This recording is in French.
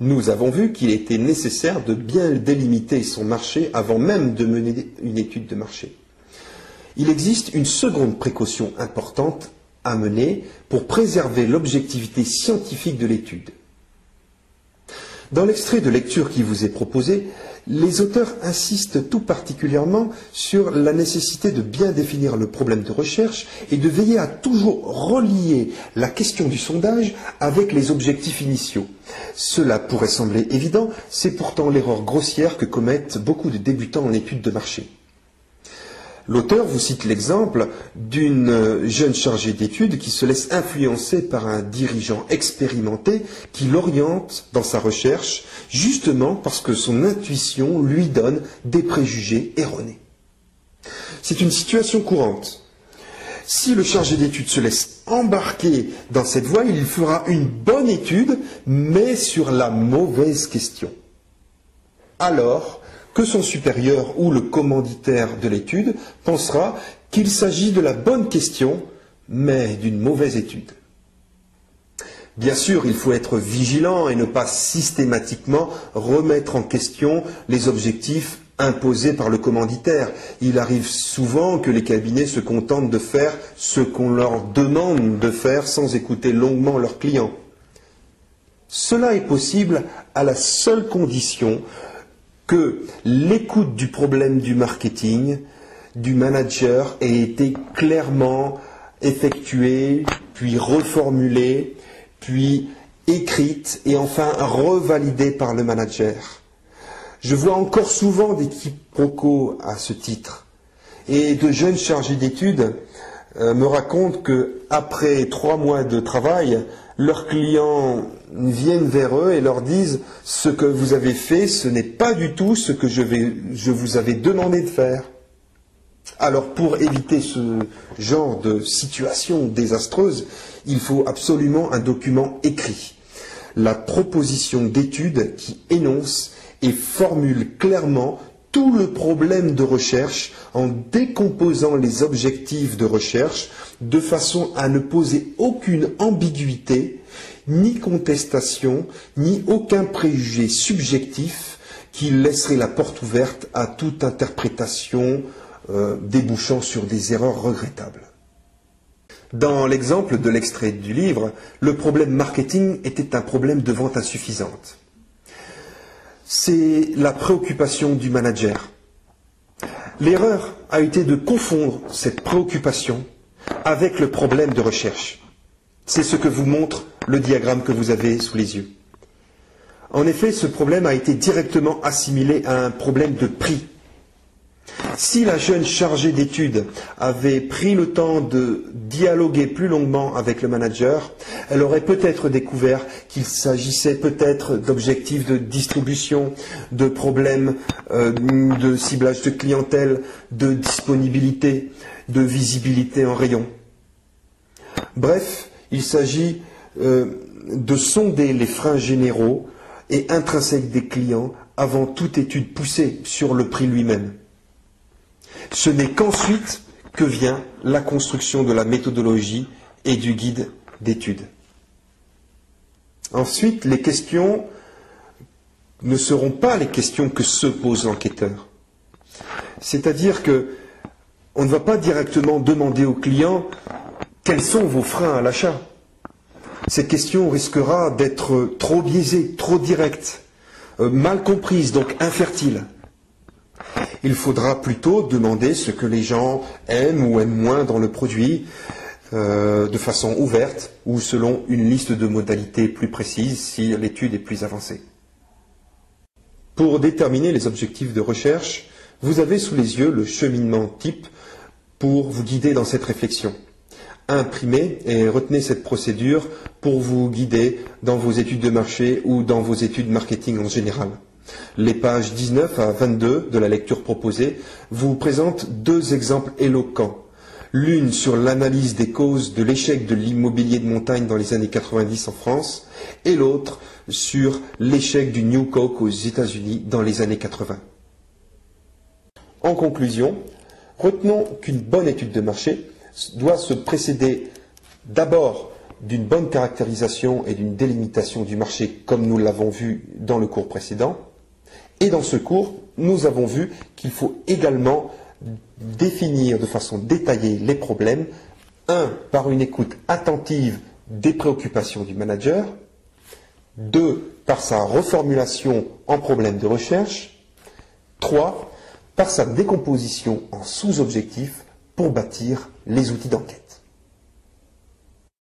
Nous avons vu qu'il était nécessaire de bien délimiter son marché avant même de mener une étude de marché. Il existe une seconde précaution importante à mener pour préserver l'objectivité scientifique de l'étude. Dans l'extrait de lecture qui vous est proposé, les auteurs insistent tout particulièrement sur la nécessité de bien définir le problème de recherche et de veiller à toujours relier la question du sondage avec les objectifs initiaux. Cela pourrait sembler évident, c'est pourtant l'erreur grossière que commettent beaucoup de débutants en études de marché. L'auteur vous cite l'exemple d'une jeune chargée d'études qui se laisse influencer par un dirigeant expérimenté qui l'oriente dans sa recherche, justement parce que son intuition lui donne des préjugés erronés. C'est une situation courante. Si le chargé d'études se laisse embarquer dans cette voie, il fera une bonne étude, mais sur la mauvaise question. Alors, que son supérieur ou le commanditaire de l'étude pensera qu'il s'agit de la bonne question, mais d'une mauvaise étude. Bien sûr, il faut être vigilant et ne pas systématiquement remettre en question les objectifs imposés par le commanditaire. Il arrive souvent que les cabinets se contentent de faire ce qu'on leur demande de faire sans écouter longuement leurs clients. Cela est possible à la seule condition que l'écoute du problème du marketing, du manager, ait été clairement effectuée, puis reformulée, puis écrite et enfin revalidée par le manager. Je vois encore souvent des quiproquos à ce titre. Et de jeunes chargés d'études euh, me racontent que après trois mois de travail, leurs clients viennent vers eux et leur disent ce que vous avez fait, ce n'est pas du tout ce que je, vous avais demandé de faire. Alors pour éviter ce genre de situation désastreuse, il faut absolument un document écrit. La proposition d'étude qui énonce et formule clairement tout le problème de recherche en décomposant les objectifs de recherche de façon à ne poser aucune ambiguïté, ni contestation, ni aucun préjugé subjectif qui laisserait la porte ouverte à toute interprétation euh, débouchant sur des erreurs regrettables. Dans l'exemple de l'extrait du livre, le problème marketing était un problème de vente insuffisante c'est la préoccupation du manager. L'erreur a été de confondre cette préoccupation avec le problème de recherche. C'est ce que vous montre le diagramme que vous avez sous les yeux. En effet, ce problème a été directement assimilé à un problème de prix si la jeune chargée d'études avait pris le temps de dialoguer plus longuement avec le manager, elle aurait peut-être découvert qu'il s'agissait peut-être d'objectifs de distribution, de problèmes euh, de ciblage de clientèle, de disponibilité, de visibilité en rayon. Bref, il s'agit euh, de sonder les freins généraux et intrinsèques des clients avant toute étude poussée sur le prix lui-même. Ce n'est qu'ensuite que vient la construction de la méthodologie et du guide d'études. Ensuite, les questions ne seront pas les questions que se pose l'enquêteur. C'est-à-dire que on ne va pas directement demander au client quels sont vos freins à l'achat. Cette question risquera d'être trop biaisée, trop directe, euh, mal comprise, donc infertile. Il faudra plutôt demander ce que les gens aiment ou aiment moins dans le produit euh, de façon ouverte ou selon une liste de modalités plus précises si l'étude est plus avancée. Pour déterminer les objectifs de recherche, vous avez sous les yeux le cheminement type pour vous guider dans cette réflexion. Imprimez et retenez cette procédure pour vous guider dans vos études de marché ou dans vos études marketing en général. Les pages 19 à 22 de la lecture proposée vous présentent deux exemples éloquents. L'une sur l'analyse des causes de l'échec de l'immobilier de montagne dans les années 90 en France et l'autre sur l'échec du New Coke aux États-Unis dans les années 80. En conclusion, retenons qu'une bonne étude de marché doit se précéder d'abord d'une bonne caractérisation et d'une délimitation du marché, comme nous l'avons vu dans le cours précédent. Et dans ce cours, nous avons vu qu'il faut également définir de façon détaillée les problèmes, un, par une écoute attentive des préoccupations du manager, deux, par sa reformulation en problème de recherche, trois, par sa décomposition en sous-objectifs pour bâtir les outils d'enquête.